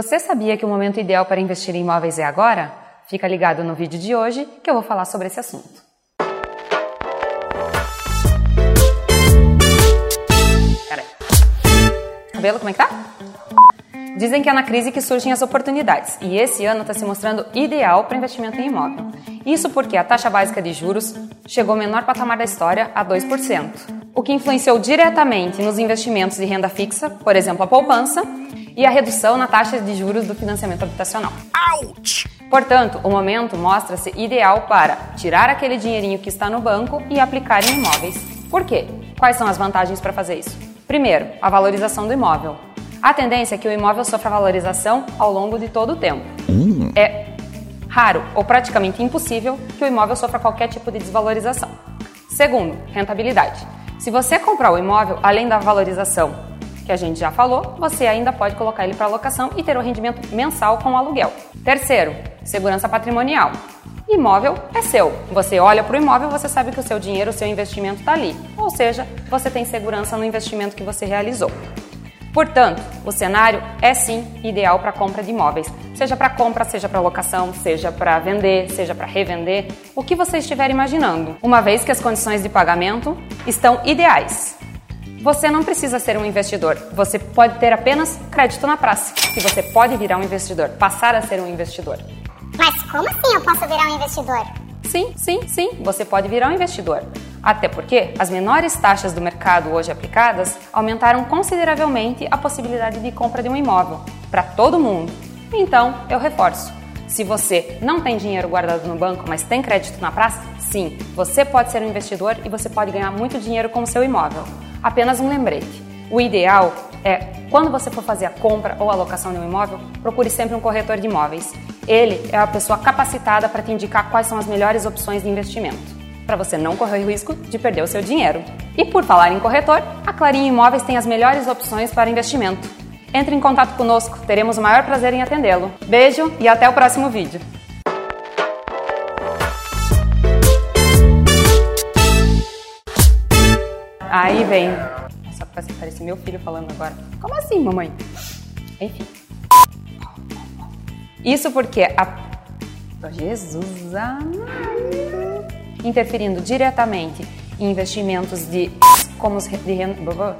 Você sabia que o momento ideal para investir em imóveis é agora? Fica ligado no vídeo de hoje que eu vou falar sobre esse assunto. Cabelo, como é que tá? Dizem que é na crise que surgem as oportunidades e esse ano está se mostrando ideal para investimento em imóvel. Isso porque a taxa básica de juros chegou ao menor patamar da história a 2%, o que influenciou diretamente nos investimentos de renda fixa, por exemplo, a poupança, e a redução na taxa de juros do financiamento habitacional. Ouch! Portanto, o momento mostra-se ideal para tirar aquele dinheirinho que está no banco e aplicar em imóveis. Por quê? Quais são as vantagens para fazer isso? Primeiro, a valorização do imóvel. A tendência é que o imóvel sofra valorização ao longo de todo o tempo. Hum. É raro ou praticamente impossível que o imóvel sofra qualquer tipo de desvalorização. Segundo, rentabilidade. Se você comprar o imóvel, além da valorização que a gente já falou, você ainda pode colocar ele para locação e ter um rendimento mensal com o aluguel. Terceiro, segurança patrimonial. Imóvel é seu. Você olha para o imóvel, você sabe que o seu dinheiro, o seu investimento está ali. Ou seja, você tem segurança no investimento que você realizou. Portanto, o cenário é sim ideal para compra de imóveis, seja para compra, seja para locação, seja para vender, seja para revender, o que você estiver imaginando, uma vez que as condições de pagamento estão ideais. Você não precisa ser um investidor, você pode ter apenas crédito na praça, e você pode virar um investidor, passar a ser um investidor. Mas como assim eu posso virar um investidor? Sim, sim, sim, você pode virar um investidor. Até porque as menores taxas do mercado hoje aplicadas aumentaram consideravelmente a possibilidade de compra de um imóvel para todo mundo. Então, eu reforço: se você não tem dinheiro guardado no banco, mas tem crédito na praça, sim, você pode ser um investidor e você pode ganhar muito dinheiro com o seu imóvel. Apenas um lembrete. O ideal é, quando você for fazer a compra ou a locação de um imóvel, procure sempre um corretor de imóveis. Ele é a pessoa capacitada para te indicar quais são as melhores opções de investimento, para você não correr o risco de perder o seu dinheiro. E por falar em corretor, a Clarinha Imóveis tem as melhores opções para investimento. Entre em contato conosco, teremos o maior prazer em atendê-lo. Beijo e até o próximo vídeo. Aí vem. Só que parece meu filho falando agora. Como assim, mamãe? Enfim. Isso porque a. Jesus amado. Interferindo diretamente em investimentos de. Como os de renda,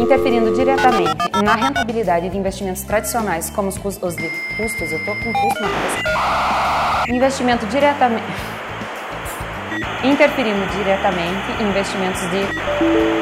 interferindo diretamente na rentabilidade de investimentos tradicionais, como os, de custos, eu tô com custo na cabeça. Investimento diretamente interferindo diretamente em investimentos de